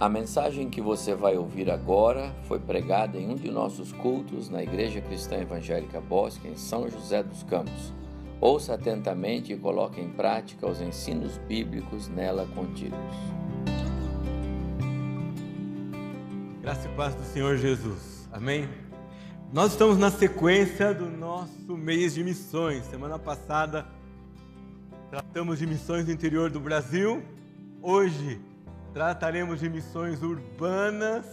A mensagem que você vai ouvir agora foi pregada em um de nossos cultos na Igreja Cristã Evangélica Bosque, em São José dos Campos. Ouça atentamente e coloque em prática os ensinos bíblicos nela contidos. Graça e paz do Senhor Jesus. Amém? Nós estamos na sequência do nosso mês de missões. Semana passada tratamos de missões no interior do Brasil. Hoje trataremos de missões urbanas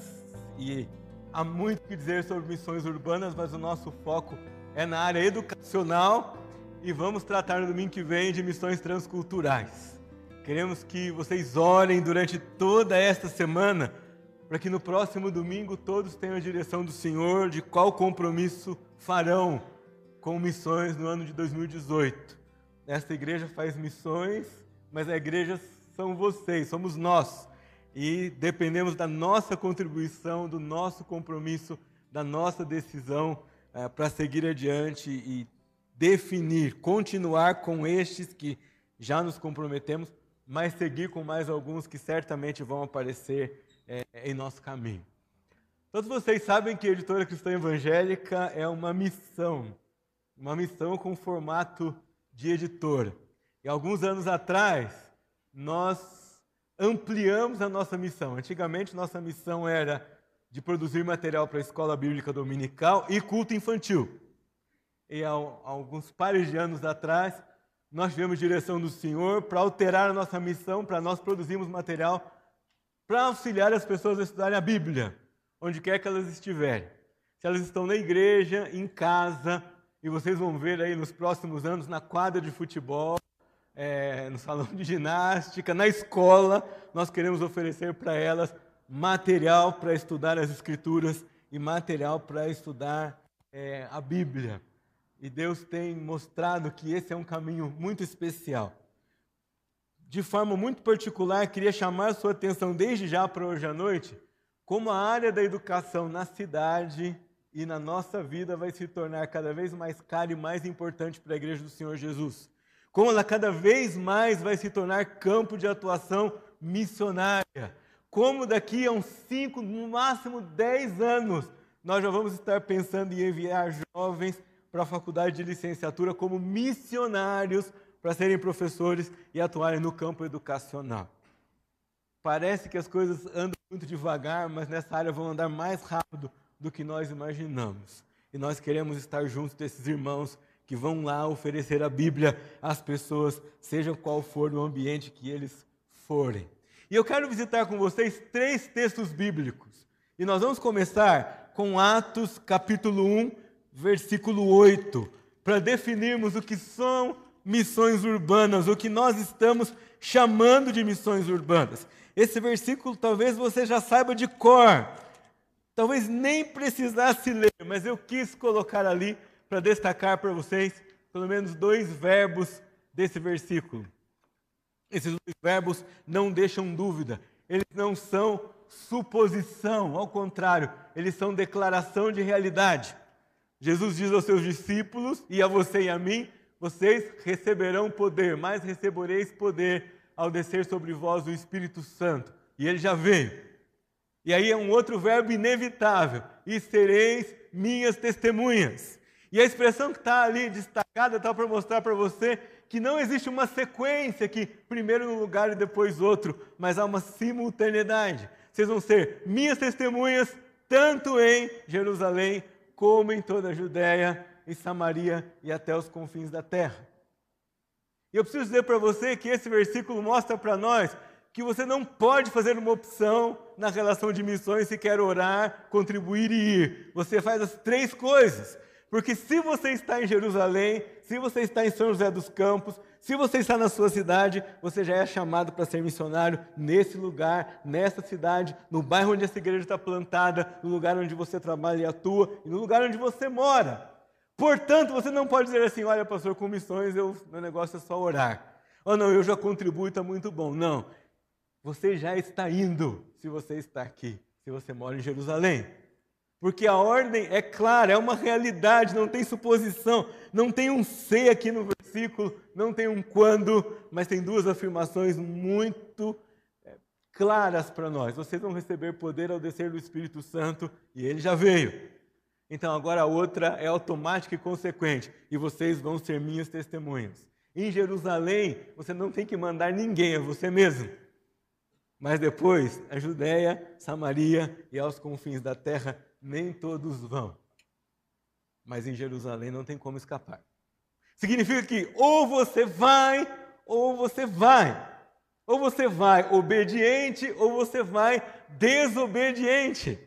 e há muito que dizer sobre missões urbanas, mas o nosso foco é na área educacional e vamos tratar no domingo que vem de missões transculturais. Queremos que vocês orem durante toda esta semana para que no próximo domingo todos tenham a direção do Senhor de qual compromisso farão com missões no ano de 2018. Esta igreja faz missões, mas a igreja são vocês, somos nós. E dependemos da nossa contribuição, do nosso compromisso, da nossa decisão é, para seguir adiante e definir, continuar com estes que já nos comprometemos, mas seguir com mais alguns que certamente vão aparecer é, em nosso caminho. Todos vocês sabem que a editora cristã evangélica é uma missão, uma missão com formato de editora. E alguns anos atrás, nós ampliamos a nossa missão. Antigamente, nossa missão era de produzir material para a escola bíblica dominical e culto infantil. E há alguns pares de anos atrás, nós tivemos direção do Senhor para alterar a nossa missão, para nós produzirmos material para auxiliar as pessoas a estudarem a Bíblia, onde quer que elas estiverem. Se elas estão na igreja, em casa, e vocês vão ver aí nos próximos anos na quadra de futebol, é, no salão de ginástica, na escola, nós queremos oferecer para elas material para estudar as Escrituras e material para estudar é, a Bíblia. E Deus tem mostrado que esse é um caminho muito especial. De forma muito particular, queria chamar a sua atenção desde já para hoje à noite, como a área da educação na cidade e na nossa vida vai se tornar cada vez mais cara e mais importante para a Igreja do Senhor Jesus como ela cada vez mais vai se tornar campo de atuação missionária. Como daqui a uns 5, no máximo 10 anos, nós já vamos estar pensando em enviar jovens para a faculdade de licenciatura como missionários para serem professores e atuarem no campo educacional. Parece que as coisas andam muito devagar, mas nessa área vão andar mais rápido do que nós imaginamos. E nós queremos estar juntos desses irmãos que vão lá oferecer a Bíblia às pessoas, seja qual for o ambiente que eles forem. E eu quero visitar com vocês três textos bíblicos. E nós vamos começar com Atos capítulo 1, versículo 8, para definirmos o que são missões urbanas, o que nós estamos chamando de missões urbanas. Esse versículo talvez você já saiba de cor, talvez nem precisasse ler, mas eu quis colocar ali para destacar para vocês pelo menos dois verbos desse versículo. Esses dois verbos não deixam dúvida, eles não são suposição, ao contrário, eles são declaração de realidade. Jesus diz aos seus discípulos e a você e a mim: vocês receberão poder, mas recebereis poder ao descer sobre vós o Espírito Santo. E ele já veio. E aí é um outro verbo inevitável: e sereis minhas testemunhas. E a expressão que está ali destacada está para mostrar para você que não existe uma sequência que primeiro num lugar e depois outro, mas há uma simultaneidade. Vocês vão ser minhas testemunhas tanto em Jerusalém como em toda a Judéia, em Samaria e até os confins da terra. E eu preciso dizer para você que esse versículo mostra para nós que você não pode fazer uma opção na relação de missões se quer orar, contribuir e ir. Você faz as três coisas. Porque se você está em Jerusalém, se você está em São José dos Campos, se você está na sua cidade, você já é chamado para ser missionário nesse lugar, nessa cidade, no bairro onde essa igreja está plantada, no lugar onde você trabalha e atua e no lugar onde você mora. Portanto, você não pode dizer assim: olha, pastor, com missões eu, meu negócio é só orar. Ou oh, não, eu já contribuo e está muito bom. Não. Você já está indo se você está aqui, se você mora em Jerusalém. Porque a ordem é clara, é uma realidade, não tem suposição, não tem um se aqui no versículo, não tem um quando, mas tem duas afirmações muito é, claras para nós. Vocês vão receber poder ao descer do Espírito Santo e ele já veio. Então agora a outra é automática e consequente, e vocês vão ser minhas testemunhas. Em Jerusalém, você não tem que mandar ninguém, é você mesmo. Mas depois, a Judéia, Samaria e aos confins da terra, nem todos vão. Mas em Jerusalém não tem como escapar. Significa que ou você vai, ou você vai. Ou você vai obediente, ou você vai desobediente.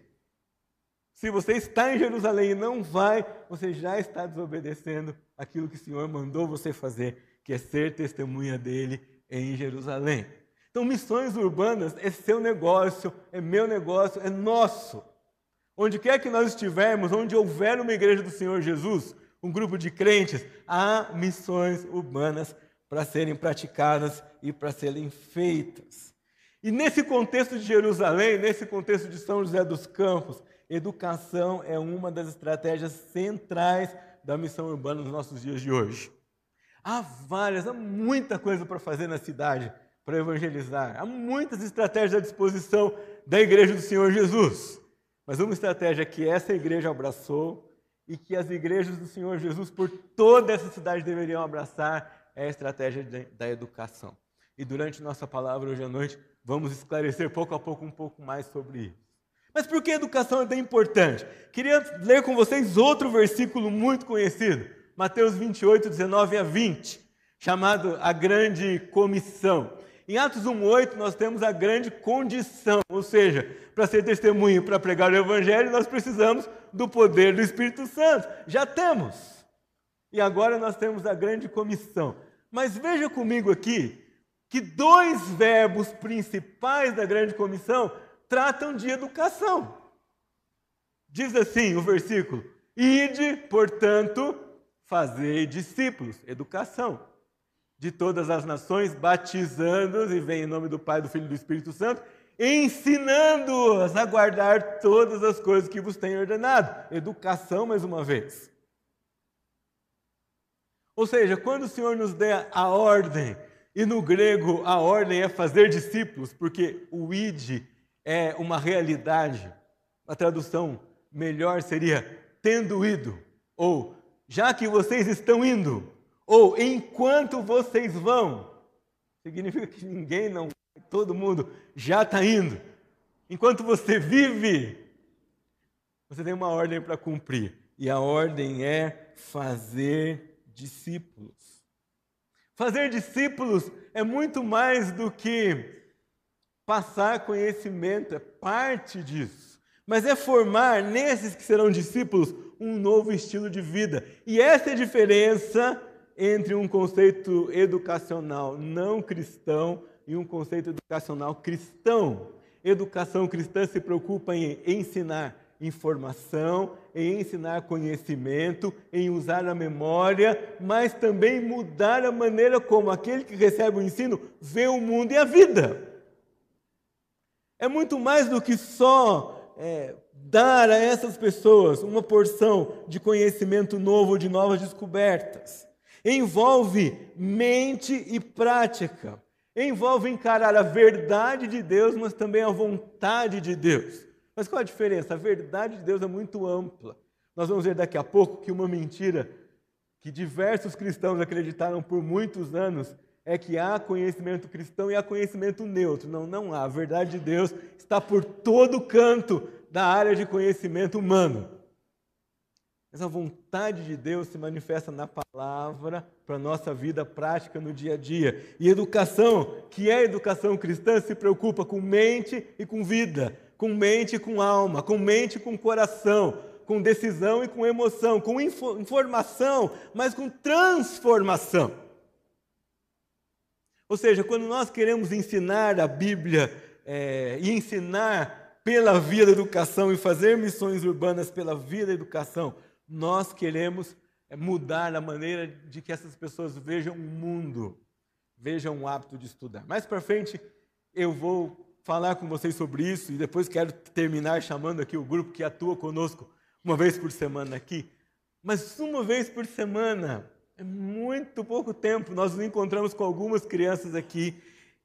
Se você está em Jerusalém e não vai, você já está desobedecendo aquilo que o Senhor mandou você fazer, que é ser testemunha dele em Jerusalém. Então, missões urbanas é seu negócio, é meu negócio, é nosso. Onde quer que nós estivermos, onde houver uma igreja do Senhor Jesus, um grupo de crentes, há missões urbanas para serem praticadas e para serem feitas. E nesse contexto de Jerusalém, nesse contexto de São José dos Campos, educação é uma das estratégias centrais da missão urbana nos nossos dias de hoje. Há várias, há muita coisa para fazer na cidade para evangelizar. Há muitas estratégias à disposição da igreja do Senhor Jesus. Mas uma estratégia que essa igreja abraçou e que as igrejas do Senhor Jesus por toda essa cidade deveriam abraçar é a estratégia da educação. E durante nossa palavra hoje à noite, vamos esclarecer pouco a pouco um pouco mais sobre isso. Mas por que a educação é tão importante? Queria ler com vocês outro versículo muito conhecido, Mateus 28, 19 a 20, chamado a Grande Comissão. Em Atos 1,8 nós temos a grande condição, ou seja, para ser testemunho, para pregar o Evangelho, nós precisamos do poder do Espírito Santo. Já temos. E agora nós temos a grande comissão. Mas veja comigo aqui que dois verbos principais da grande comissão tratam de educação. Diz assim o versículo: Ide, portanto, fazei discípulos, educação, de todas as nações, batizando-os, e vem em nome do Pai, do Filho e do Espírito Santo, ensinando-os a guardar todas as coisas que vos tenho ordenado. Educação, mais uma vez. Ou seja, quando o Senhor nos der a ordem, e no grego a ordem é fazer discípulos, porque o id é uma realidade, a tradução melhor seria tendo ido, ou já que vocês estão indo, ou enquanto vocês vão. Significa que ninguém não vai, todo mundo já está indo. Enquanto você vive, você tem uma ordem para cumprir. E a ordem é fazer discípulos. Fazer discípulos é muito mais do que passar conhecimento, é parte disso. Mas é formar nesses que serão discípulos um novo estilo de vida. E essa é a diferença entre um conceito educacional não cristão e um conceito educacional cristão. Educação cristã se preocupa em ensinar informação, em ensinar conhecimento, em usar a memória, mas também mudar a maneira como aquele que recebe o ensino vê o mundo e a vida. É muito mais do que só é, dar a essas pessoas uma porção de conhecimento novo, de novas descobertas. Envolve mente e prática. Envolve encarar a verdade de Deus, mas também a vontade de Deus. Mas qual a diferença? A verdade de Deus é muito ampla. Nós vamos ver daqui a pouco que uma mentira que diversos cristãos acreditaram por muitos anos é que há conhecimento cristão e há conhecimento neutro. Não, não há. A verdade de Deus está por todo canto da área de conhecimento humano. Mas a vontade de Deus se manifesta na palavra para a nossa vida prática no dia a dia. E educação, que é educação cristã, se preocupa com mente e com vida com mente e com alma, com mente e com coração, com decisão e com emoção, com info informação, mas com transformação. Ou seja, quando nós queremos ensinar a Bíblia é, e ensinar pela via da educação e fazer missões urbanas pela via da educação, nós queremos é, mudar a maneira de que essas pessoas vejam o mundo, vejam o hábito de estudar. Mais para frente, eu vou falar com vocês sobre isso e depois quero terminar chamando aqui o grupo que atua conosco uma vez por semana aqui. Mas uma vez por semana é muito pouco tempo. Nós nos encontramos com algumas crianças aqui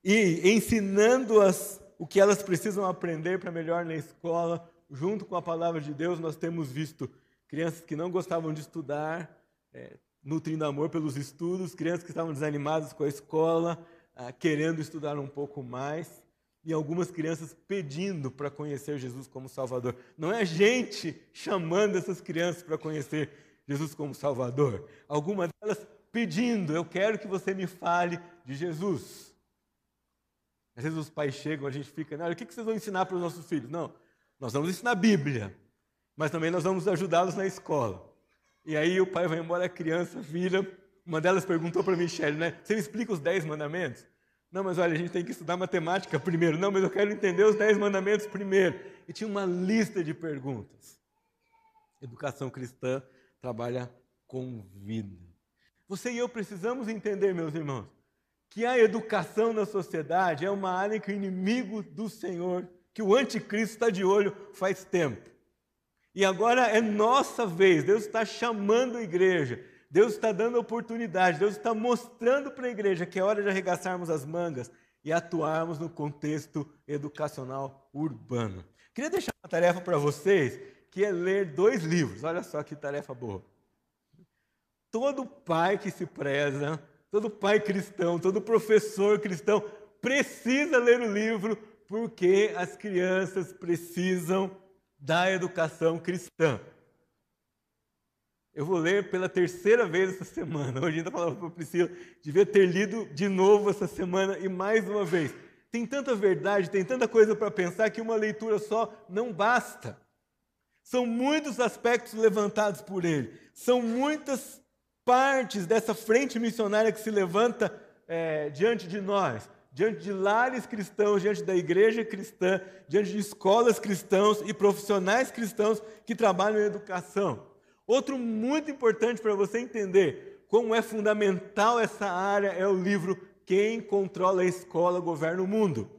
e ensinando-as o que elas precisam aprender para melhor na escola, junto com a palavra de Deus, nós temos visto crianças que não gostavam de estudar, é, nutrindo amor pelos estudos, crianças que estavam desanimadas com a escola, ah, querendo estudar um pouco mais, e algumas crianças pedindo para conhecer Jesus como Salvador. Não é a gente chamando essas crianças para conhecer Jesus como Salvador. Algumas delas pedindo, eu quero que você me fale de Jesus. Às vezes os pais chegam, a gente fica, o que vocês vão ensinar para os nossos filhos? Não, nós vamos ensinar a Bíblia, mas também nós vamos ajudá-los na escola. E aí o pai vai embora, a criança vira. Uma delas perguntou para Michelle, né? Você me explica os dez mandamentos? Não, mas olha, a gente tem que estudar matemática primeiro. Não, mas eu quero entender os dez mandamentos primeiro. E tinha uma lista de perguntas. Educação cristã trabalha com vida. Você e eu precisamos entender, meus irmãos, que a educação na sociedade é uma área que o inimigo do Senhor, que o anticristo está de olho faz tempo. E agora é nossa vez, Deus está chamando a igreja, Deus está dando oportunidade, Deus está mostrando para a igreja que é hora de arregaçarmos as mangas e atuarmos no contexto educacional urbano. Queria deixar uma tarefa para vocês, que é ler dois livros. Olha só que tarefa boa. Todo pai que se preza, todo pai cristão, todo professor cristão precisa ler o livro porque as crianças precisam da educação cristã. Eu vou ler pela terceira vez essa semana. Hoje ainda falava para a Priscila, devia ter lido de novo essa semana e mais uma vez. Tem tanta verdade, tem tanta coisa para pensar que uma leitura só não basta. São muitos aspectos levantados por ele. São muitas partes dessa frente missionária que se levanta é, diante de nós diante de lares cristãos, diante da igreja cristã, diante de escolas cristãos e profissionais cristãos que trabalham em educação. Outro muito importante para você entender como é fundamental essa área é o livro Quem Controla a Escola Governa o Mundo.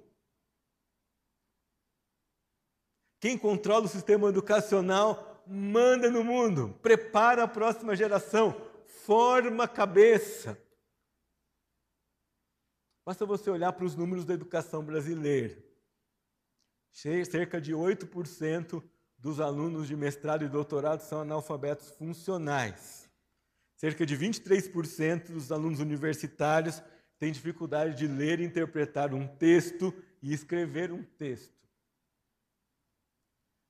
Quem controla o sistema educacional manda no mundo, prepara a próxima geração, forma a cabeça. Basta você olhar para os números da educação brasileira. Cerca de 8% dos alunos de mestrado e doutorado são analfabetos funcionais. Cerca de 23% dos alunos universitários têm dificuldade de ler e interpretar um texto e escrever um texto.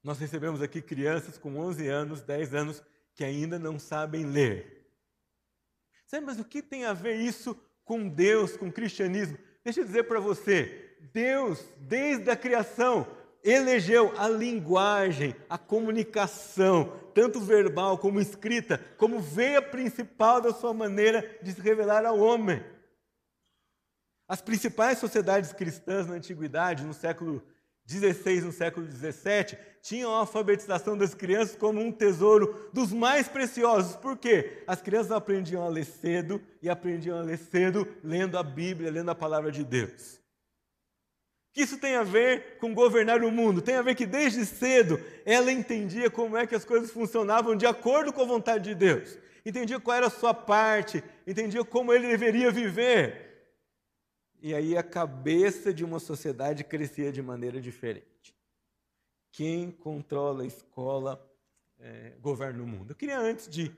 Nós recebemos aqui crianças com 11 anos, 10 anos, que ainda não sabem ler. Sabe, mas o que tem a ver isso com Deus, com o cristianismo. Deixa eu dizer para você, Deus, desde a criação, elegeu a linguagem, a comunicação, tanto verbal como escrita, como veia principal da sua maneira de se revelar ao homem. As principais sociedades cristãs na antiguidade, no século 16 no século 17, tinham a alfabetização das crianças como um tesouro dos mais preciosos. Por quê? As crianças aprendiam a ler cedo e aprendiam a ler cedo lendo a Bíblia, lendo a palavra de Deus. Que isso tem a ver com governar o mundo? Tem a ver que desde cedo ela entendia como é que as coisas funcionavam de acordo com a vontade de Deus. Entendia qual era a sua parte, entendia como ele deveria viver. E aí a cabeça de uma sociedade crescia de maneira diferente. Quem controla a escola é, governa o mundo. Eu queria, antes de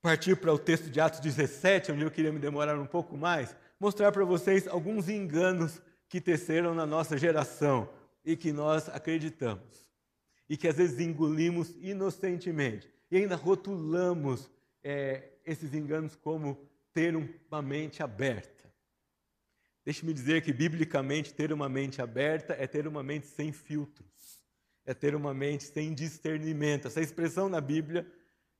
partir para o texto de Atos 17, onde eu queria me demorar um pouco mais, mostrar para vocês alguns enganos que teceram na nossa geração e que nós acreditamos. E que às vezes engolimos inocentemente. E ainda rotulamos é, esses enganos como ter uma mente aberta. Deixe-me dizer que, biblicamente, ter uma mente aberta é ter uma mente sem filtros, é ter uma mente sem discernimento. Essa expressão na Bíblia,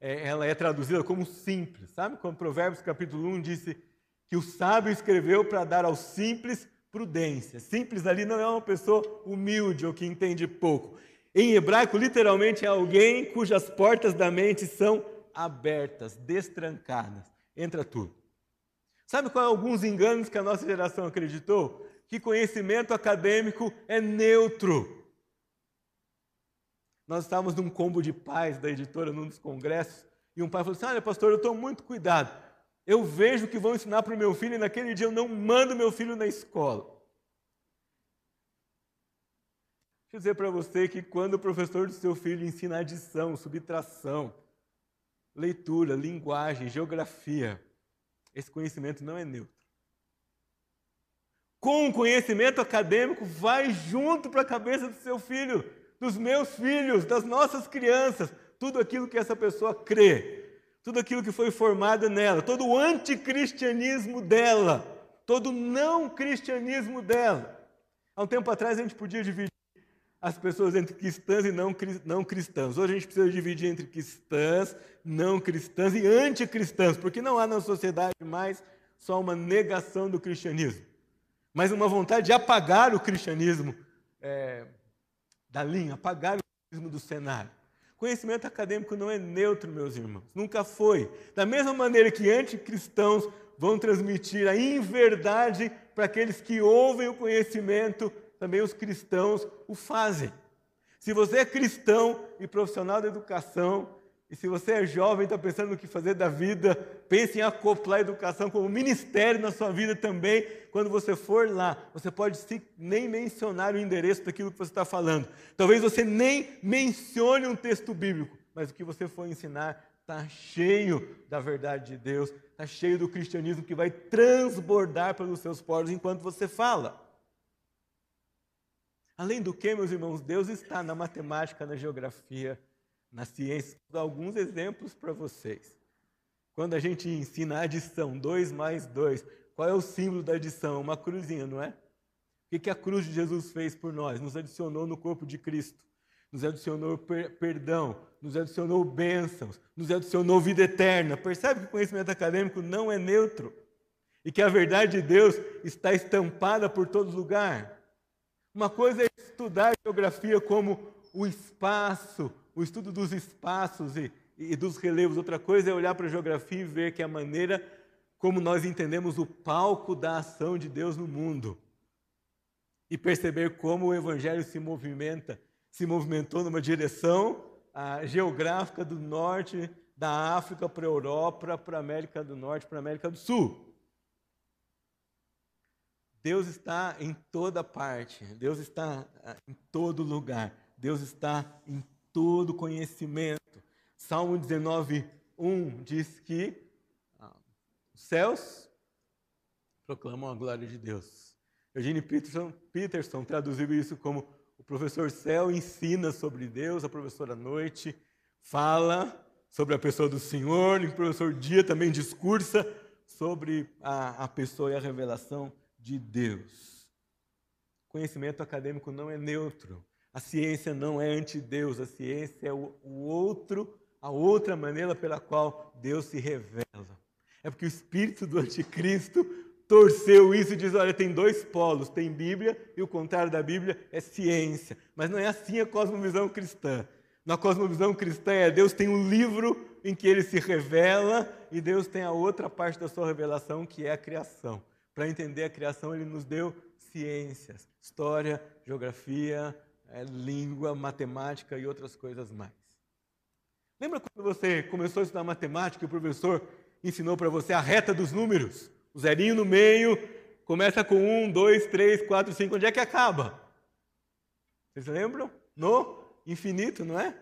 é, ela é traduzida como simples. Sabe quando Provérbios capítulo 1 disse que o sábio escreveu para dar aos simples prudência. Simples ali não é uma pessoa humilde ou que entende pouco. Em hebraico, literalmente, é alguém cujas portas da mente são abertas, destrancadas. Entra tudo. Sabe qual é alguns enganos que a nossa geração acreditou? Que conhecimento acadêmico é neutro. Nós estávamos num combo de pais da editora num dos congressos e um pai falou assim: Olha, pastor, eu estou muito cuidado. Eu vejo que vão ensinar para o meu filho e naquele dia eu não mando meu filho na escola. eu dizer para você que quando o professor do seu filho ensina adição, subtração, leitura, linguagem, geografia, esse conhecimento não é neutro. Com o conhecimento acadêmico, vai junto para a cabeça do seu filho, dos meus filhos, das nossas crianças, tudo aquilo que essa pessoa crê, tudo aquilo que foi formado nela, todo o anticristianismo dela, todo o não cristianismo dela. Há um tempo atrás a gente podia dividir as pessoas entre cristãs e não, não cristãs. Hoje a gente precisa dividir entre cristãs, não cristãs e anticristãs, porque não há na sociedade mais só uma negação do cristianismo, mas uma vontade de apagar o cristianismo é, da linha, apagar o cristianismo do cenário. Conhecimento acadêmico não é neutro, meus irmãos, nunca foi. Da mesma maneira que anticristãos vão transmitir a inverdade para aqueles que ouvem o conhecimento também os cristãos o fazem. Se você é cristão e profissional da educação, e se você é jovem e está pensando no que fazer da vida, pense em acoplar a educação como ministério na sua vida também. Quando você for lá, você pode nem mencionar o endereço daquilo que você está falando. Talvez você nem mencione um texto bíblico, mas o que você for ensinar está cheio da verdade de Deus, está cheio do cristianismo que vai transbordar pelos seus poros enquanto você fala. Além do que, meus irmãos, Deus está na matemática, na geografia, na ciência. Vou dar alguns exemplos para vocês. Quando a gente ensina a adição, 2 mais 2, qual é o símbolo da adição? Uma cruzinha, não é? O que a cruz de Jesus fez por nós? Nos adicionou no corpo de Cristo, nos adicionou per perdão, nos adicionou bênçãos, nos adicionou vida eterna. Percebe que o conhecimento acadêmico não é neutro e que a verdade de Deus está estampada por todo lugar. Uma coisa é estudar geografia como o espaço, o estudo dos espaços e, e dos relevos. Outra coisa é olhar para a geografia e ver que é a maneira como nós entendemos o palco da ação de Deus no mundo. E perceber como o Evangelho se movimenta, se movimentou numa direção a, geográfica do norte da África para a Europa, para a América do Norte, para a América do Sul. Deus está em toda parte, Deus está ah, em todo lugar, Deus está em todo conhecimento. Salmo 19, 1 diz que ah, os céus proclamam a glória de Deus. Eugene Peterson, Peterson traduziu isso como o professor céu ensina sobre Deus, a professora noite fala sobre a pessoa do Senhor, e o professor dia também discursa sobre a, a pessoa e a revelação de Deus. Conhecimento acadêmico não é neutro. A ciência não é anti-Deus, a ciência é o, o outro, a outra maneira pela qual Deus se revela. É porque o espírito do anticristo torceu isso e diz: olha, tem dois polos, tem Bíblia e o contrário da Bíblia é ciência. Mas não é assim a cosmovisão cristã. Na cosmovisão cristã é Deus tem um livro em que ele se revela e Deus tem a outra parte da sua revelação que é a criação. Para entender a criação, ele nos deu ciências, história, geografia, é, língua, matemática e outras coisas mais. Lembra quando você começou a estudar matemática e o professor ensinou para você a reta dos números? O zerinho no meio, começa com um, dois, três, quatro, cinco. Onde é que acaba? Vocês lembram? No infinito, não é?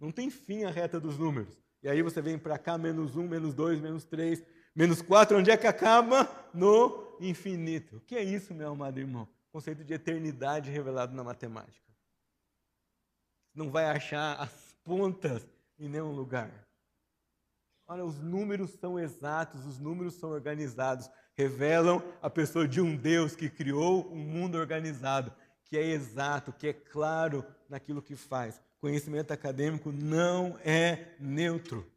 Não tem fim a reta dos números. E aí você vem para cá, menos um, menos dois, menos três, Menos 4, onde é que acaba? No infinito. O que é isso, meu amado irmão? Conceito de eternidade revelado na matemática. Não vai achar as pontas em nenhum lugar. Olha, os números são exatos, os números são organizados, revelam a pessoa de um Deus que criou um mundo organizado, que é exato, que é claro naquilo que faz. Conhecimento acadêmico não é neutro.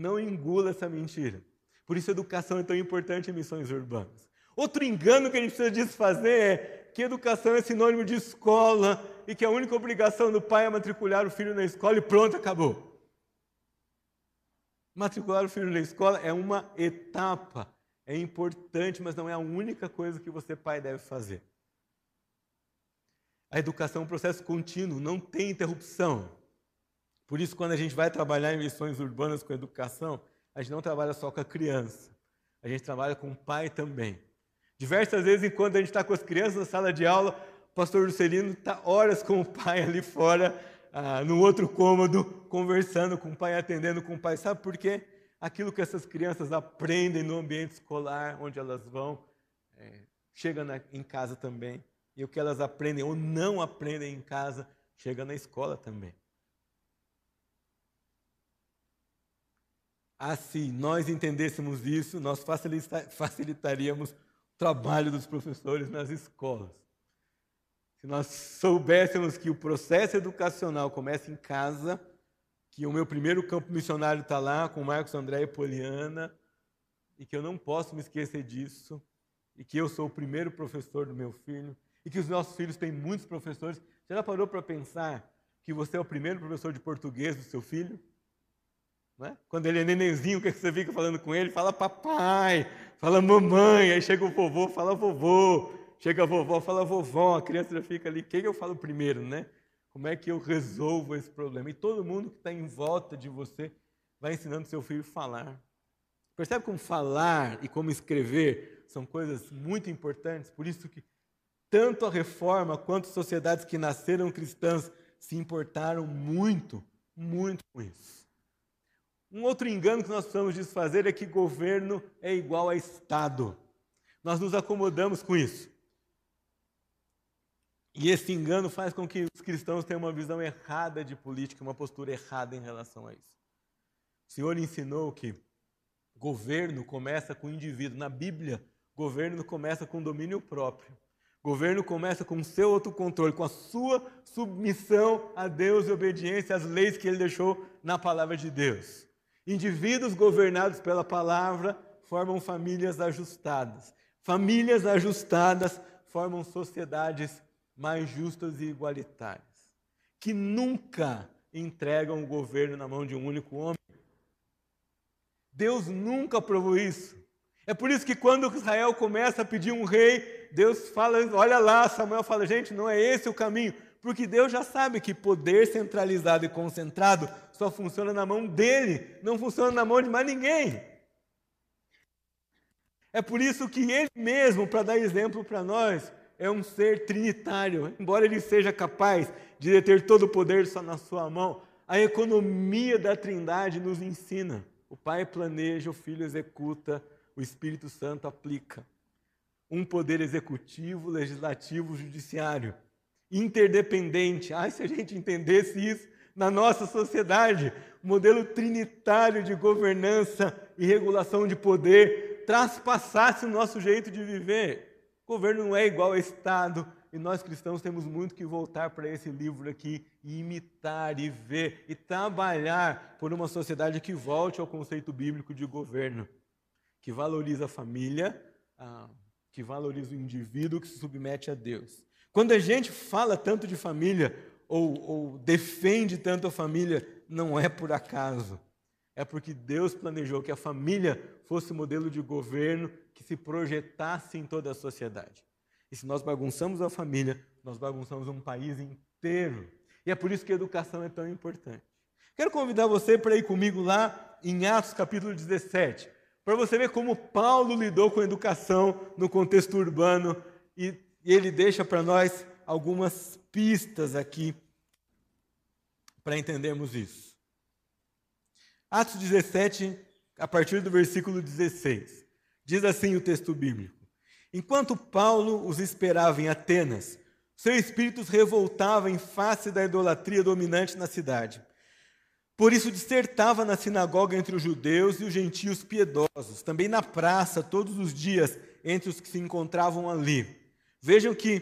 Não engula essa mentira. Por isso, educação é tão importante em missões urbanas. Outro engano que a gente precisa desfazer é que educação é sinônimo de escola e que a única obrigação do pai é matricular o filho na escola e pronto, acabou. Matricular o filho na escola é uma etapa, é importante, mas não é a única coisa que você, pai, deve fazer. A educação é um processo contínuo, não tem interrupção. Por isso, quando a gente vai trabalhar em missões urbanas com educação, a gente não trabalha só com a criança, a gente trabalha com o pai também. Diversas vezes, enquanto a gente está com as crianças na sala de aula, o pastor Juscelino está horas com o pai ali fora, ah, no outro cômodo, conversando com o pai, atendendo com o pai. Sabe por quê? Aquilo que essas crianças aprendem no ambiente escolar, onde elas vão, é, chega na, em casa também. E o que elas aprendem ou não aprendem em casa, chega na escola também. Se nós entendêssemos isso, nós facilitaríamos o trabalho dos professores nas escolas. Se nós soubéssemos que o processo educacional começa em casa, que o meu primeiro campo missionário está lá com Marcos André e Poliana, e que eu não posso me esquecer disso, e que eu sou o primeiro professor do meu filho, e que os nossos filhos têm muitos professores. Você já parou para pensar que você é o primeiro professor de português do seu filho? É? Quando ele é nenenzinho, o que, é que você fica falando com ele? Fala papai, fala mamãe, aí chega o vovô, fala vovô, chega a vovó, fala vovó, a criança já fica ali, quem eu falo primeiro, né? Como é que eu resolvo esse problema? E todo mundo que está em volta de você vai ensinando seu filho a falar. Percebe como falar e como escrever são coisas muito importantes? Por isso que tanto a reforma quanto sociedades que nasceram cristãs se importaram muito, muito com isso. Um outro engano que nós precisamos desfazer é que governo é igual a Estado. Nós nos acomodamos com isso. E esse engano faz com que os cristãos tenham uma visão errada de política, uma postura errada em relação a isso. O Senhor ensinou que governo começa com o indivíduo. Na Bíblia, governo começa com domínio próprio. Governo começa com o seu autocontrole, com a sua submissão a Deus e obediência às leis que ele deixou na palavra de Deus. Indivíduos governados pela palavra formam famílias ajustadas. Famílias ajustadas formam sociedades mais justas e igualitárias, que nunca entregam o governo na mão de um único homem. Deus nunca aprovou isso. É por isso que quando Israel começa a pedir um rei, Deus fala, olha lá, Samuel fala, gente, não é esse o caminho. Porque Deus já sabe que poder centralizado e concentrado só funciona na mão dele, não funciona na mão de mais ninguém. É por isso que ele mesmo, para dar exemplo para nós, é um ser trinitário. Embora ele seja capaz de ter todo o poder só na sua mão, a economia da Trindade nos ensina. O Pai planeja, o Filho executa, o Espírito Santo aplica. Um poder executivo, legislativo, judiciário interdependente. Ai, se a gente entendesse isso na nossa sociedade, o modelo trinitário de governança e regulação de poder traspassasse o nosso jeito de viver. Governo não é igual ao Estado, e nós cristãos temos muito que voltar para esse livro aqui e imitar e ver e trabalhar por uma sociedade que volte ao conceito bíblico de governo, que valoriza a família, ah, que valoriza o indivíduo que se submete a Deus. Quando a gente fala tanto de família, ou, ou defende tanto a família, não é por acaso. É porque Deus planejou que a família fosse o modelo de governo que se projetasse em toda a sociedade. E se nós bagunçamos a família, nós bagunçamos um país inteiro. E é por isso que a educação é tão importante. Quero convidar você para ir comigo lá em Atos capítulo 17, para você ver como Paulo lidou com a educação no contexto urbano e e ele deixa para nós algumas pistas aqui para entendermos isso. Atos 17, a partir do versículo 16, diz assim o texto bíblico: Enquanto Paulo os esperava em Atenas, seu espírito revoltava em face da idolatria dominante na cidade. Por isso dissertava na sinagoga entre os judeus e os gentios piedosos, também na praça todos os dias entre os que se encontravam ali. Vejam que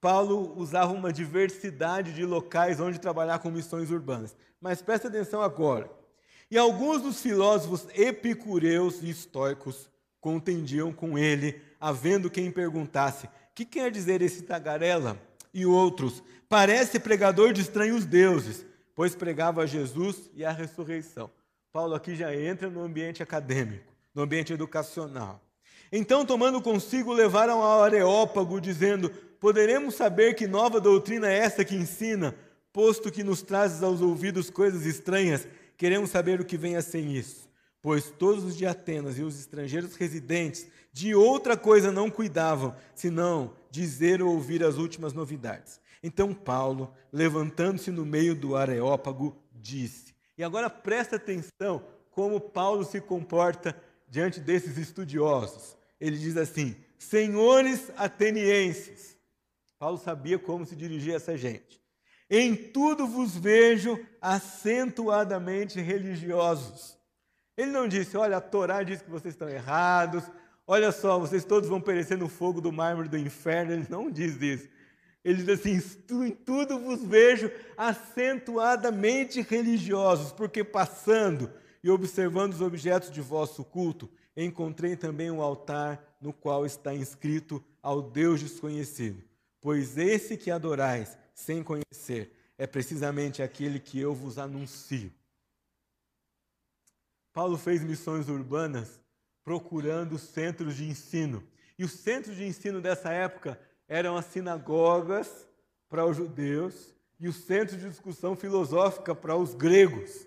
Paulo usava uma diversidade de locais onde trabalhar com missões urbanas. Mas presta atenção agora. E alguns dos filósofos epicureus e estoicos contendiam com ele, havendo quem perguntasse: que quer dizer esse tagarela? E outros: parece pregador de estranhos deuses, pois pregava Jesus e a ressurreição. Paulo aqui já entra no ambiente acadêmico, no ambiente educacional. Então, tomando consigo, levaram ao Areópago, dizendo: Poderemos saber que nova doutrina é essa que ensina, posto que nos trazes aos ouvidos coisas estranhas, queremos saber o que vem a ser isso. pois todos os de Atenas e os estrangeiros residentes de outra coisa não cuidavam, senão dizer ou ouvir as últimas novidades. Então Paulo, levantando-se no meio do Areópago, disse. E agora presta atenção como Paulo se comporta diante desses estudiosos. Ele diz assim: Senhores atenienses. Paulo sabia como se dirigir a essa gente. Em tudo vos vejo acentuadamente religiosos. Ele não disse, olha, a Torá diz que vocês estão errados, olha só, vocês todos vão perecer no fogo do mármore do inferno. Ele não diz isso. Ele diz assim: em tudo vos vejo acentuadamente religiosos, porque passando e observando os objetos de vosso culto, encontrei também um altar no qual está inscrito ao Deus desconhecido. Pois esse que adorais sem conhecer é precisamente aquele que eu vos anuncio. Paulo fez missões urbanas procurando centros de ensino. E os centros de ensino dessa época eram as sinagogas para os judeus e os centros de discussão filosófica para os gregos.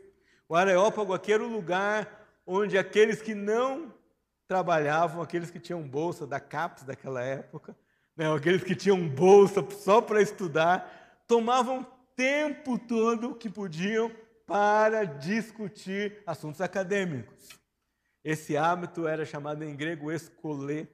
O Areópago aqui era o lugar onde aqueles que não trabalhavam, aqueles que tinham bolsa da CAPES daquela época, né, aqueles que tinham bolsa só para estudar, tomavam tempo todo que podiam para discutir assuntos acadêmicos. Esse hábito era chamado em grego escolê,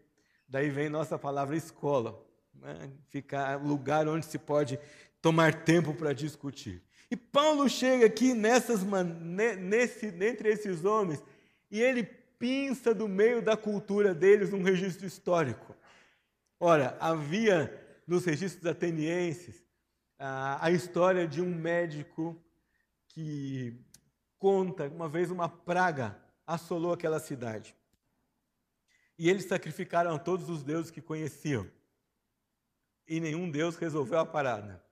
daí vem nossa palavra escola, né? ficar lugar onde se pode tomar tempo para discutir. E Paulo chega aqui nessas, nesse, entre esses homens e ele pinça do meio da cultura deles um registro histórico. Ora, havia nos registros atenienses a, a história de um médico que conta uma vez uma praga assolou aquela cidade. E eles sacrificaram a todos os deuses que conheciam. E nenhum deus resolveu a parada.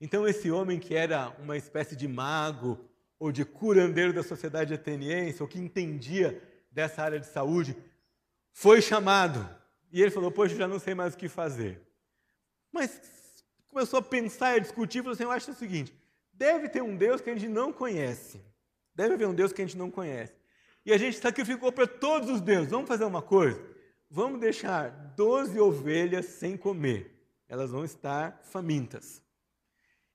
Então, esse homem que era uma espécie de mago ou de curandeiro da sociedade ateniense, ou que entendia dessa área de saúde, foi chamado. E ele falou: Poxa, já não sei mais o que fazer. Mas começou a pensar e a discutir, falou assim: Eu acho o seguinte Deve ter um Deus que a gente não conhece. Deve haver um Deus que a gente não conhece. E a gente sacrificou para todos os deuses. Vamos fazer uma coisa? Vamos deixar 12 ovelhas sem comer. Elas vão estar famintas.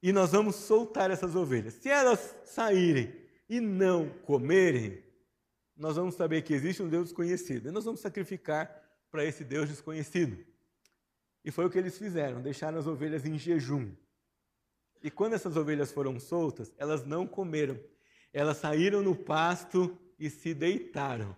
E nós vamos soltar essas ovelhas. Se elas saírem e não comerem, nós vamos saber que existe um Deus desconhecido. E nós vamos sacrificar para esse Deus desconhecido. E foi o que eles fizeram: deixaram as ovelhas em jejum. E quando essas ovelhas foram soltas, elas não comeram. Elas saíram no pasto e se deitaram.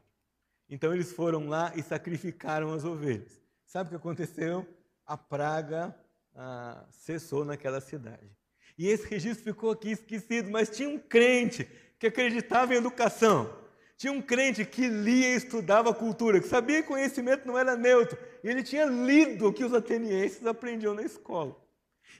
Então eles foram lá e sacrificaram as ovelhas. Sabe o que aconteceu? A praga ah, cessou naquela cidade. E esse registro ficou aqui esquecido, mas tinha um crente que acreditava em educação. Tinha um crente que lia e estudava a cultura, que sabia que conhecimento não era neutro. E ele tinha lido o que os atenienses aprendiam na escola.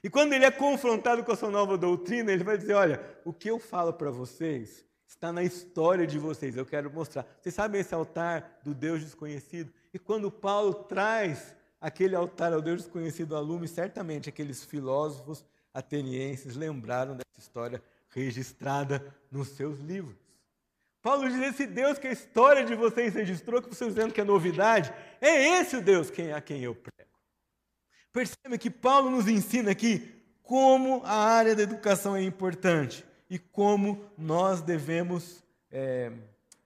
E quando ele é confrontado com a sua nova doutrina, ele vai dizer: Olha, o que eu falo para vocês está na história de vocês, eu quero mostrar. Vocês sabem esse altar do Deus desconhecido? E quando Paulo traz aquele altar ao Deus desconhecido a lume, certamente aqueles filósofos atenienses lembraram dessa história registrada nos seus livros. Paulo diz: esse Deus que a história de vocês registrou, que vocês dizendo que é novidade, é esse o Deus a quem eu prego. Percebe que Paulo nos ensina aqui como a área da educação é importante e como nós devemos é,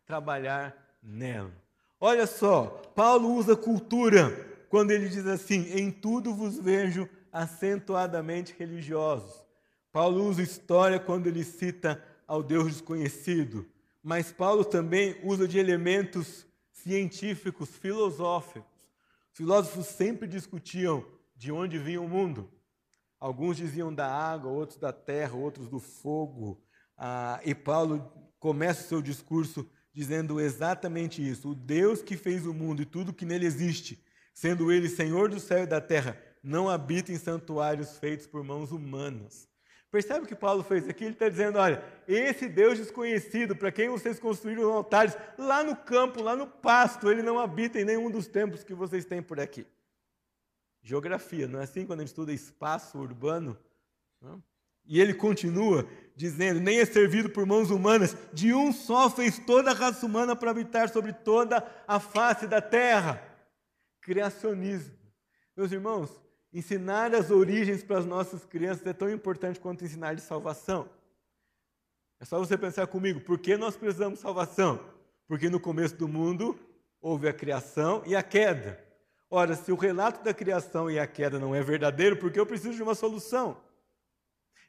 trabalhar nela. Olha só, Paulo usa cultura quando ele diz assim: em tudo vos vejo acentuadamente religiosos. Paulo usa história quando ele cita ao Deus desconhecido, mas Paulo também usa de elementos científicos, filosóficos. Os filósofos sempre discutiam de onde vinha o mundo. Alguns diziam da água, outros da terra, outros do fogo. Ah, e Paulo começa o seu discurso dizendo exatamente isso: o Deus que fez o mundo e tudo que nele existe, sendo ele Senhor do céu e da terra, não habita em santuários feitos por mãos humanas. Percebe o que Paulo fez aqui? Ele está dizendo: olha, esse Deus desconhecido, para quem vocês construíram altares, lá no campo, lá no pasto, ele não habita em nenhum dos templos que vocês têm por aqui geografia, não é assim quando a gente estuda espaço urbano? Não? E ele continua dizendo: Nem é servido por mãos humanas, de um só fez toda a raça humana para habitar sobre toda a face da terra. Criacionismo. Meus irmãos, ensinar as origens para as nossas crianças é tão importante quanto ensinar de salvação. É só você pensar comigo, por que nós precisamos de salvação? Porque no começo do mundo houve a criação e a queda. Ora, se o relato da criação e a queda não é verdadeiro, porque eu preciso de uma solução.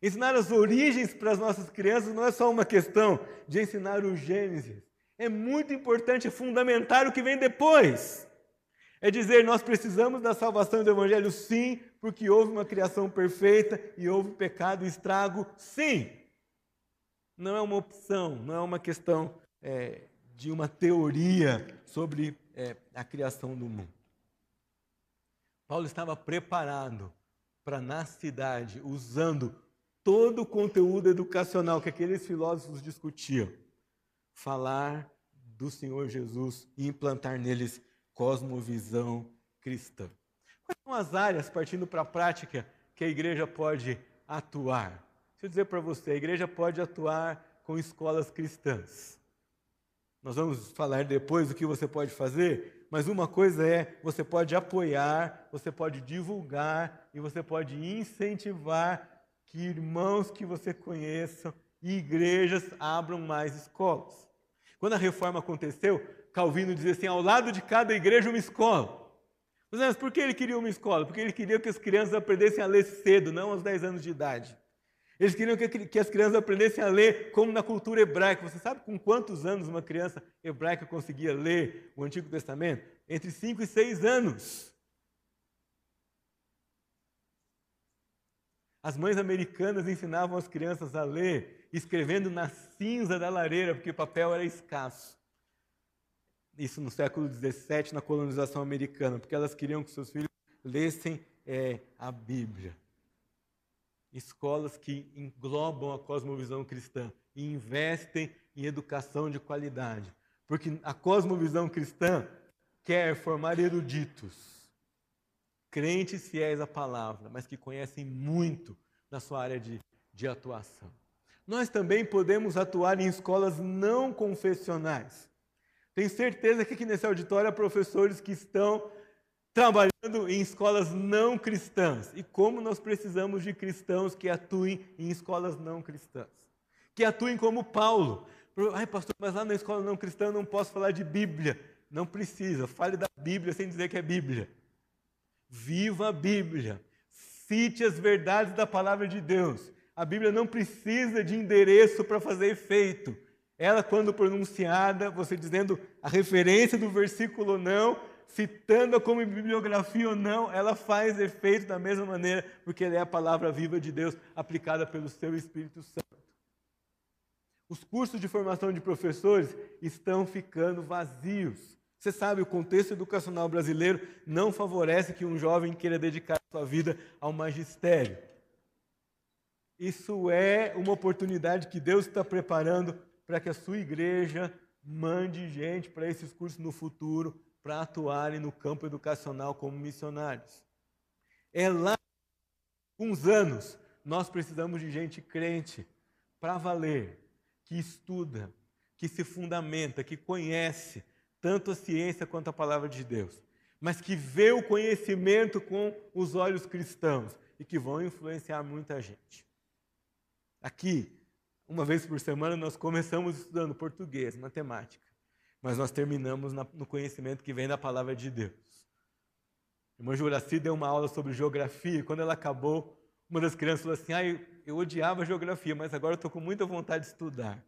Ensinar as origens para as nossas crianças não é só uma questão de ensinar o Gênesis. É muito importante, é fundamental o que vem depois. É dizer, nós precisamos da salvação do Evangelho, sim, porque houve uma criação perfeita e houve pecado e estrago, sim. Não é uma opção, não é uma questão é, de uma teoria sobre é, a criação do mundo. Paulo estava preparado para, na cidade, usando todo o conteúdo educacional que aqueles filósofos discutiam, falar do Senhor Jesus e implantar neles cosmovisão cristã. Quais são as áreas, partindo para a prática, que a igreja pode atuar? Deixa eu dizer para você, a igreja pode atuar com escolas cristãs. Nós vamos falar depois do que você pode fazer, mas uma coisa é: você pode apoiar, você pode divulgar e você pode incentivar que irmãos que você conheça e igrejas abram mais escolas. Quando a reforma aconteceu, Calvino dizia assim: ao lado de cada igreja, uma escola. Mas por que ele queria uma escola? Porque ele queria que as crianças aprendessem a ler cedo, não aos 10 anos de idade. Eles queriam que, que as crianças aprendessem a ler como na cultura hebraica. Você sabe com quantos anos uma criança hebraica conseguia ler o Antigo Testamento? Entre 5 e 6 anos. As mães americanas ensinavam as crianças a ler, escrevendo na cinza da lareira, porque o papel era escasso. Isso no século XVII, na colonização americana, porque elas queriam que seus filhos lessem é, a Bíblia. Escolas que englobam a cosmovisão cristã e investem em educação de qualidade. Porque a cosmovisão cristã quer formar eruditos crentes fiéis à palavra, mas que conhecem muito na sua área de, de atuação. Nós também podemos atuar em escolas não confessionais. Tenho certeza que aqui nesse auditório há professores que estão trabalhando em escolas não cristãs. E como nós precisamos de cristãos que atuem em escolas não cristãs. Que atuem como Paulo. Ai, pastor, mas lá na escola não cristã eu não posso falar de Bíblia. Não precisa, fale da Bíblia sem dizer que é Bíblia. Viva a Bíblia. Cite as verdades da palavra de Deus. A Bíblia não precisa de endereço para fazer efeito. Ela, quando pronunciada, você dizendo a referência do versículo ou não, citando-a como bibliografia ou não, ela faz efeito da mesma maneira, porque ela é a palavra viva de Deus aplicada pelo seu Espírito Santo. Os cursos de formação de professores estão ficando vazios. Você sabe, o contexto educacional brasileiro não favorece que um jovem queira dedicar sua vida ao magistério. Isso é uma oportunidade que Deus está preparando para que a sua igreja mande gente para esses cursos no futuro, para atuarem no campo educacional como missionários. É lá, uns anos, nós precisamos de gente crente para valer, que estuda, que se fundamenta, que conhece, tanto a ciência quanto a palavra de Deus, mas que vê o conhecimento com os olhos cristãos e que vão influenciar muita gente. Aqui, uma vez por semana, nós começamos estudando português, matemática, mas nós terminamos no conhecimento que vem da palavra de Deus. A irmã Juraci deu uma aula sobre geografia e quando ela acabou, uma das crianças falou assim: ah, eu, eu odiava geografia, mas agora eu estou com muita vontade de estudar.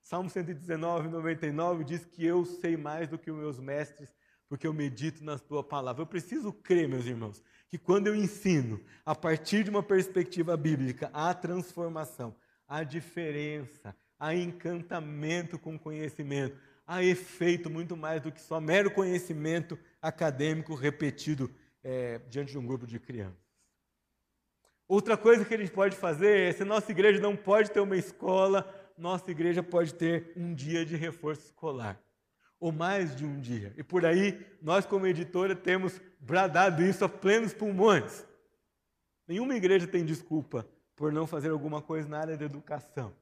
Salmo 119, 99 diz que eu sei mais do que os meus mestres, porque eu medito na tua palavra. Eu preciso crer, meus irmãos, que quando eu ensino, a partir de uma perspectiva bíblica, há transformação, há diferença, há encantamento com conhecimento, há efeito muito mais do que só mero conhecimento acadêmico repetido é, diante de um grupo de crianças. Outra coisa que a gente pode fazer é, se nossa igreja não pode ter uma escola, nossa igreja pode ter um dia de reforço escolar, ou mais de um dia. E por aí, nós, como editora, temos bradado isso a plenos pulmões. Nenhuma igreja tem desculpa por não fazer alguma coisa na área da educação.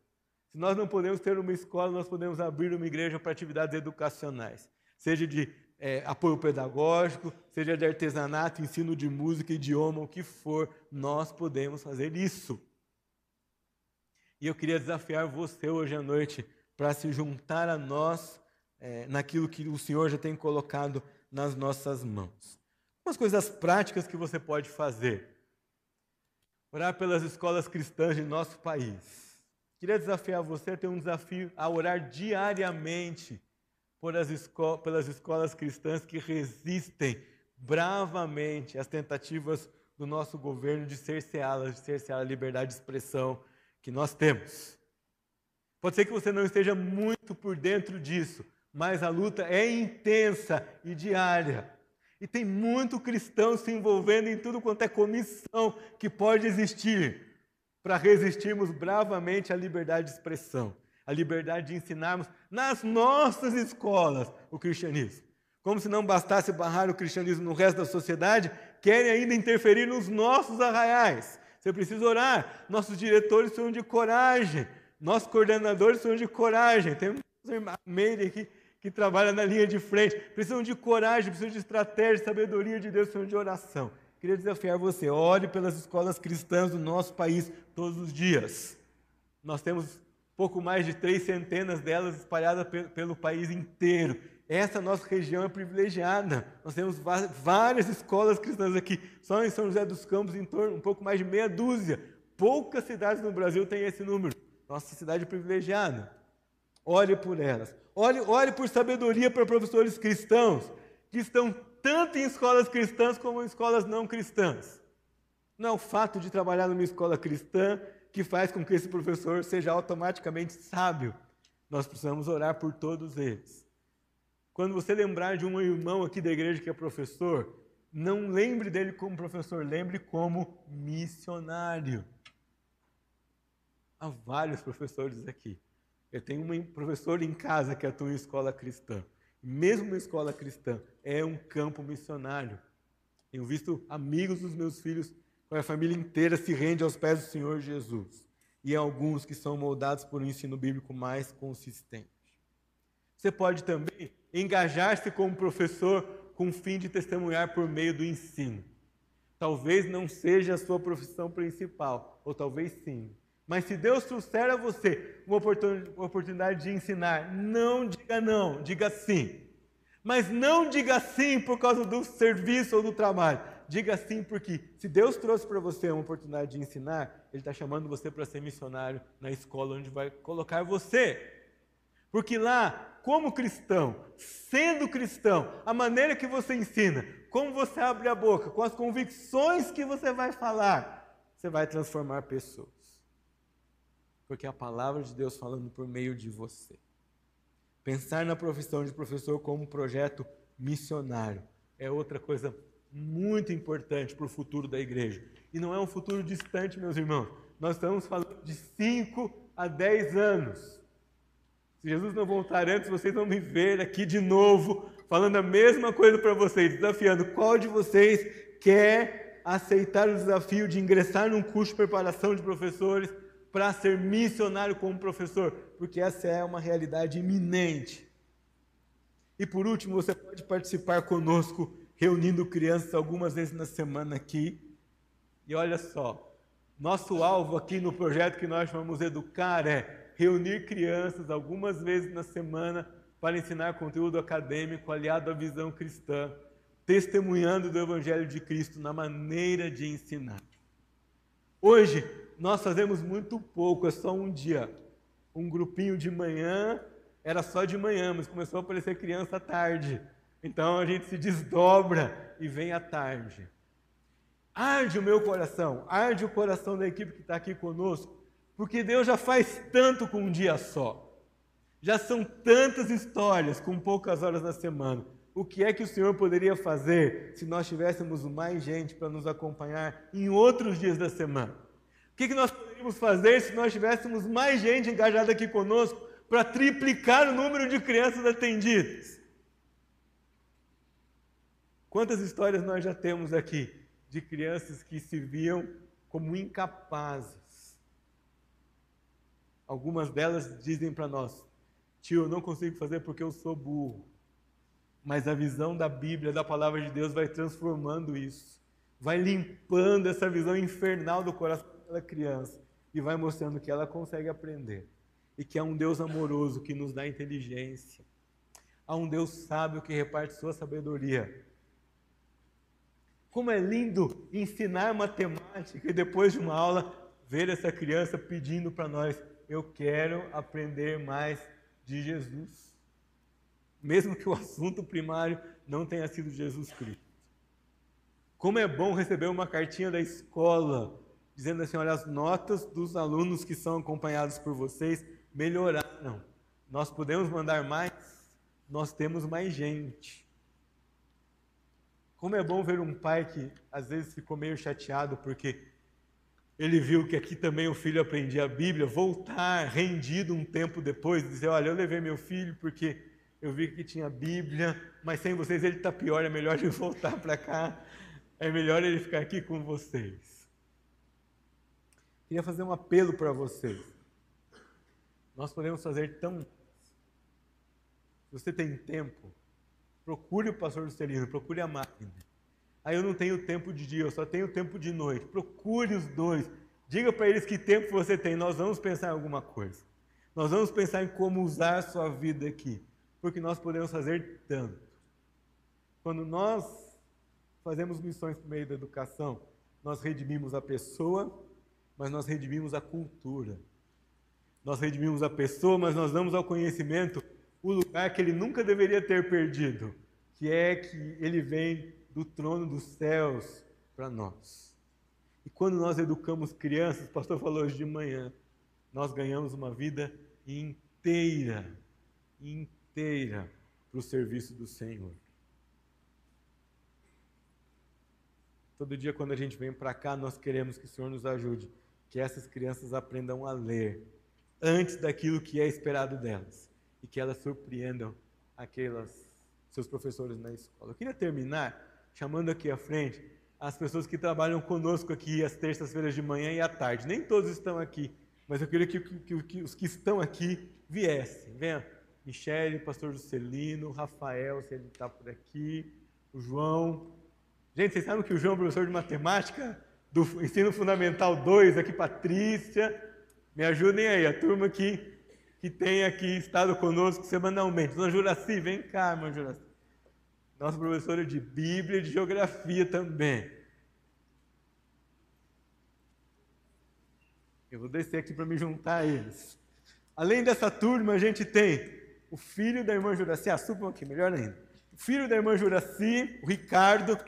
Se nós não podemos ter uma escola, nós podemos abrir uma igreja para atividades educacionais, seja de é, apoio pedagógico, seja de artesanato, ensino de música, idioma, o que for, nós podemos fazer isso. E eu queria desafiar você hoje à noite para se juntar a nós é, naquilo que o Senhor já tem colocado nas nossas mãos. Umas coisas práticas que você pode fazer. Orar pelas escolas cristãs de nosso país. Queria desafiar você a ter um desafio a orar diariamente esco pelas escolas cristãs que resistem bravamente às tentativas do nosso governo de cerceá-las, de cercear a liberdade de expressão que nós temos. Pode ser que você não esteja muito por dentro disso, mas a luta é intensa e diária. E tem muito cristão se envolvendo em tudo quanto é comissão que pode existir para resistirmos bravamente à liberdade de expressão, à liberdade de ensinarmos nas nossas escolas o cristianismo. Como se não bastasse barrar o cristianismo no resto da sociedade, querem ainda interferir nos nossos arraiais. Você precisa orar. Nossos diretores são de coragem. Nossos coordenadores são de coragem. Tem um meio aqui que trabalha na linha de frente, precisam de coragem, precisam de estratégia, sabedoria de Deus, precisam de oração. Queria desafiar você, ore pelas escolas cristãs do nosso país todos os dias. Nós temos pouco mais de três centenas delas espalhadas pelo país inteiro. Essa nossa região é privilegiada. Nós temos várias escolas cristãs aqui, só em São José dos Campos, em torno um pouco mais de meia dúzia. Poucas cidades no Brasil têm esse número. Nossa cidade é privilegiada. Ore por elas. Ore, ore por sabedoria para professores cristãos que estão tanto em escolas cristãs como em escolas não cristãs. Não é o fato de trabalhar numa escola cristã que faz com que esse professor seja automaticamente sábio. Nós precisamos orar por todos eles. Quando você lembrar de um irmão aqui da igreja que é professor, não lembre dele como professor, lembre como missionário. Há vários professores aqui. Eu tenho um professor em casa que atua em escola cristã. Mesmo em escola cristã, é um campo missionário. Tenho visto amigos dos meus filhos, com a família inteira se rende aos pés do Senhor Jesus. E alguns que são moldados por um ensino bíblico mais consistente. Você pode também engajar-se como professor com o fim de testemunhar por meio do ensino. Talvez não seja a sua profissão principal, ou talvez sim. Mas se Deus trouxer a você uma oportunidade de ensinar, não diga não, diga sim. Mas não diga sim por causa do serviço ou do trabalho. Diga sim porque se Deus trouxe para você uma oportunidade de ensinar, Ele está chamando você para ser missionário na escola onde vai colocar você. Porque lá, como cristão, sendo cristão, a maneira que você ensina, como você abre a boca, com as convicções que você vai falar, você vai transformar pessoas porque é a palavra de Deus falando por meio de você. Pensar na profissão de professor como um projeto missionário é outra coisa muito importante para o futuro da igreja. E não é um futuro distante, meus irmãos. Nós estamos falando de 5 a 10 anos. Se Jesus não voltar antes, vocês vão me ver aqui de novo, falando a mesma coisa para vocês, desafiando qual de vocês quer aceitar o desafio de ingressar num curso de preparação de professores para ser missionário como professor, porque essa é uma realidade iminente. E por último, você pode participar conosco, reunindo crianças algumas vezes na semana aqui. E olha só, nosso alvo aqui no projeto que nós vamos educar é reunir crianças algumas vezes na semana para ensinar conteúdo acadêmico aliado à visão cristã, testemunhando do Evangelho de Cristo na maneira de ensinar. Hoje, nós fazemos muito pouco, é só um dia. Um grupinho de manhã, era só de manhã, mas começou a aparecer criança à tarde. Então a gente se desdobra e vem à tarde. Arde o meu coração, arde o coração da equipe que está aqui conosco, porque Deus já faz tanto com um dia só. Já são tantas histórias com poucas horas na semana. O que é que o Senhor poderia fazer se nós tivéssemos mais gente para nos acompanhar em outros dias da semana? O que, que nós poderíamos fazer se nós tivéssemos mais gente engajada aqui conosco para triplicar o número de crianças atendidas? Quantas histórias nós já temos aqui de crianças que se viam como incapazes Algumas delas dizem para nós: tio, eu não consigo fazer porque eu sou burro. Mas a visão da Bíblia, da palavra de Deus, vai transformando isso, vai limpando essa visão infernal do coração da criança e vai mostrando que ela consegue aprender e que há um Deus amoroso que nos dá inteligência, há um Deus sábio que reparte sua sabedoria. Como é lindo ensinar matemática e depois de uma aula ver essa criança pedindo para nós: eu quero aprender mais de Jesus. Mesmo que o assunto primário não tenha sido Jesus Cristo. Como é bom receber uma cartinha da escola dizendo assim: olha, as notas dos alunos que são acompanhados por vocês melhoraram. Nós podemos mandar mais, nós temos mais gente. Como é bom ver um pai que às vezes ficou meio chateado porque ele viu que aqui também o filho aprendia a Bíblia, voltar rendido um tempo depois, dizer: Olha, eu levei meu filho porque eu vi que tinha Bíblia, mas sem vocês ele está pior, é melhor ele voltar para cá, é melhor ele ficar aqui com vocês. Queria fazer um apelo para vocês. Nós podemos fazer tão. Se você tem tempo, procure o pastor Juscelino, procure a máquina. Aí eu não tenho tempo de dia, eu só tenho tempo de noite. Procure os dois. Diga para eles que tempo você tem. Nós vamos pensar em alguma coisa. Nós vamos pensar em como usar a sua vida aqui. Porque nós podemos fazer tanto. Quando nós fazemos missões por meio da educação, nós redimimos a pessoa, mas nós redimimos a cultura. Nós redimimos a pessoa, mas nós damos ao conhecimento o lugar que ele nunca deveria ter perdido, que é que ele vem do trono dos céus para nós. E quando nós educamos crianças, o pastor falou hoje de manhã, nós ganhamos uma vida inteira, inteira para o serviço do Senhor. Todo dia, quando a gente vem para cá, nós queremos que o Senhor nos ajude, que essas crianças aprendam a ler, antes daquilo que é esperado delas e que elas surpreendam aquelas seus professores na escola. Eu queria terminar chamando aqui à frente as pessoas que trabalham conosco aqui às terças-feiras de manhã e à tarde. Nem todos estão aqui, mas eu queria que, que, que os que estão aqui viessem. Venha, Michele, pastor Juscelino, Rafael, se ele está por aqui, o João. Gente, vocês sabem que o João é professor de matemática do ensino fundamental 2, aqui Patrícia, me ajudem aí, a turma que, que tem aqui estado conosco semanalmente. Dona Juraci, vem cá, irmã Juraci. Nossa professora de Bíblia e de Geografia também. Eu vou descer aqui para me juntar a eles. Além dessa turma, a gente tem o filho da irmã Juraci, ah, subam aqui, melhor ainda. O filho da irmã Juraci, o Ricardo,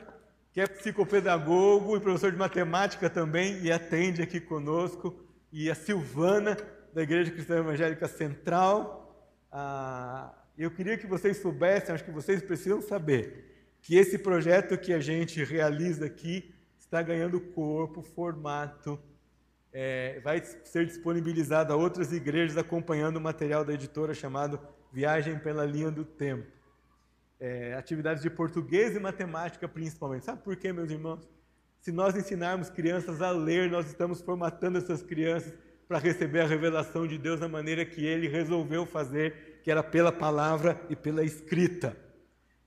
que é psicopedagogo e professor de matemática também, e atende aqui conosco e a Silvana, da Igreja Cristã Evangélica Central. Ah, eu queria que vocês soubessem, acho que vocês precisam saber, que esse projeto que a gente realiza aqui está ganhando corpo, formato, é, vai ser disponibilizado a outras igrejas acompanhando o material da editora chamado Viagem pela Linha do Tempo. É, atividades de português e matemática principalmente. Sabe por quê, meus irmãos? Se nós ensinarmos crianças a ler, nós estamos formatando essas crianças para receber a revelação de Deus da maneira que Ele resolveu fazer, que era pela palavra e pela escrita.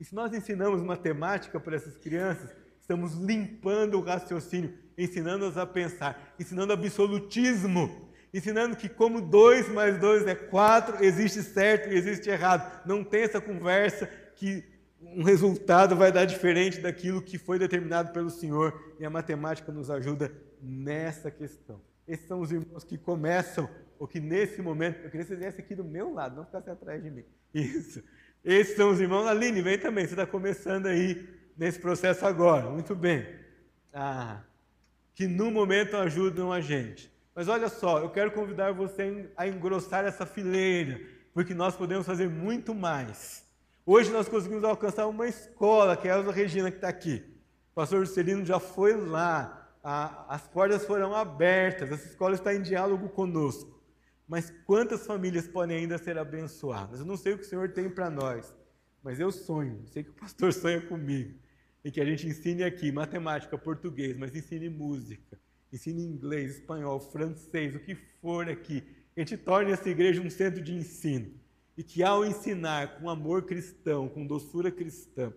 E se nós ensinamos matemática para essas crianças, estamos limpando o raciocínio, ensinando-as a pensar, ensinando absolutismo, ensinando que como dois mais dois é quatro, existe certo e existe errado. Não tem essa conversa que um resultado vai dar diferente daquilo que foi determinado pelo Senhor, e a matemática nos ajuda nessa questão. Esses são os irmãos que começam, ou que nesse momento, eu queria que vocês viessem aqui do meu lado, não ficassem atrás de mim. Isso. Esses são os irmãos. Aline, vem também, você está começando aí nesse processo agora. Muito bem. Ah, que no momento ajudam a gente. Mas olha só, eu quero convidar você a engrossar essa fileira, porque nós podemos fazer muito mais. Hoje nós conseguimos alcançar uma escola, que é a Elza Regina, que está aqui. O pastor Juscelino já foi lá, a, as portas foram abertas, essa escola está em diálogo conosco. Mas quantas famílias podem ainda ser abençoadas? Eu não sei o que o Senhor tem para nós, mas eu sonho, sei que o pastor sonha comigo, e que a gente ensine aqui matemática, português, mas ensine música, ensine inglês, espanhol, francês, o que for aqui, a gente torne essa igreja um centro de ensino. E que ao ensinar com amor cristão, com doçura cristã,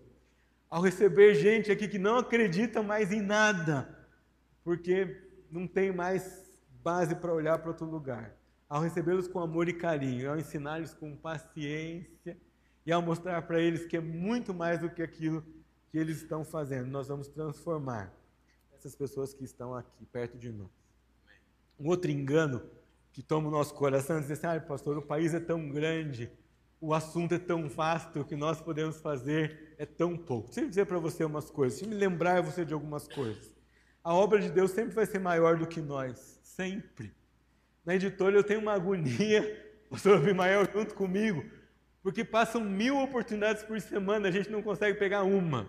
ao receber gente aqui que não acredita mais em nada, porque não tem mais base para olhar para outro lugar, ao recebê-los com amor e carinho, ao ensinar-lhes com paciência e ao mostrar para eles que é muito mais do que aquilo que eles estão fazendo, nós vamos transformar essas pessoas que estão aqui perto de nós. Um outro engano que toma o nosso coração é dizer assim: ah, pastor, o país é tão grande, o assunto é tão vasto, o que nós podemos fazer é tão pouco. Deixa eu dizer para você umas coisas, deixa eu me lembrar você de algumas coisas. A obra de Deus sempre vai ser maior do que nós, sempre. Na editora eu tenho uma agonia, o pastor Abimael junto comigo, porque passam mil oportunidades por semana, a gente não consegue pegar uma.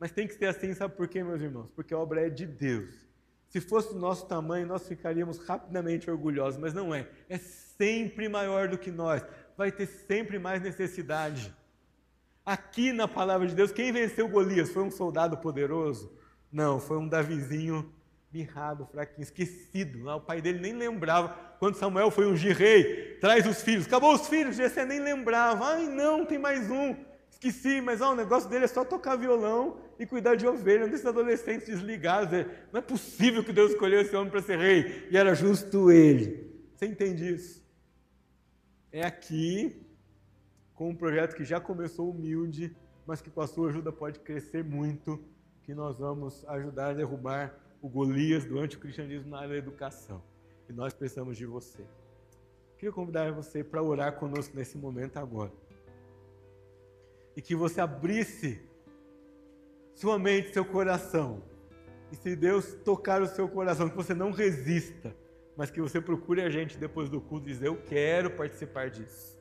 Mas tem que ser assim, sabe por quê, meus irmãos? Porque a obra é de Deus. Se fosse do nosso tamanho, nós ficaríamos rapidamente orgulhosos, mas não é. É sempre maior do que nós. Vai ter sempre mais necessidade. Aqui na palavra de Deus, quem venceu Golias? Foi um soldado poderoso? Não, foi um Davizinho mirrado, fraquinho, esquecido. O pai dele nem lembrava. Quando Samuel foi ungir rei, traz os filhos. Acabou os filhos, Jessé nem lembrava. Ai, não, tem mais um. Esqueci, mas ó, o negócio dele é só tocar violão e cuidar de ovelha, um desses adolescentes desligados. Não é possível que Deus escolheu esse homem para ser rei, e era justo ele. Você entende isso? É aqui, com um projeto que já começou humilde, mas que com a sua ajuda pode crescer muito, que nós vamos ajudar a derrubar o Golias do anticristianismo na área da educação. E nós precisamos de você. Queria convidar você para orar conosco nesse momento agora. E que você abrisse sua mente, seu coração. E se Deus tocar o seu coração, que você não resista, mas que você procure a gente depois do culto e dizer: Eu quero participar disso.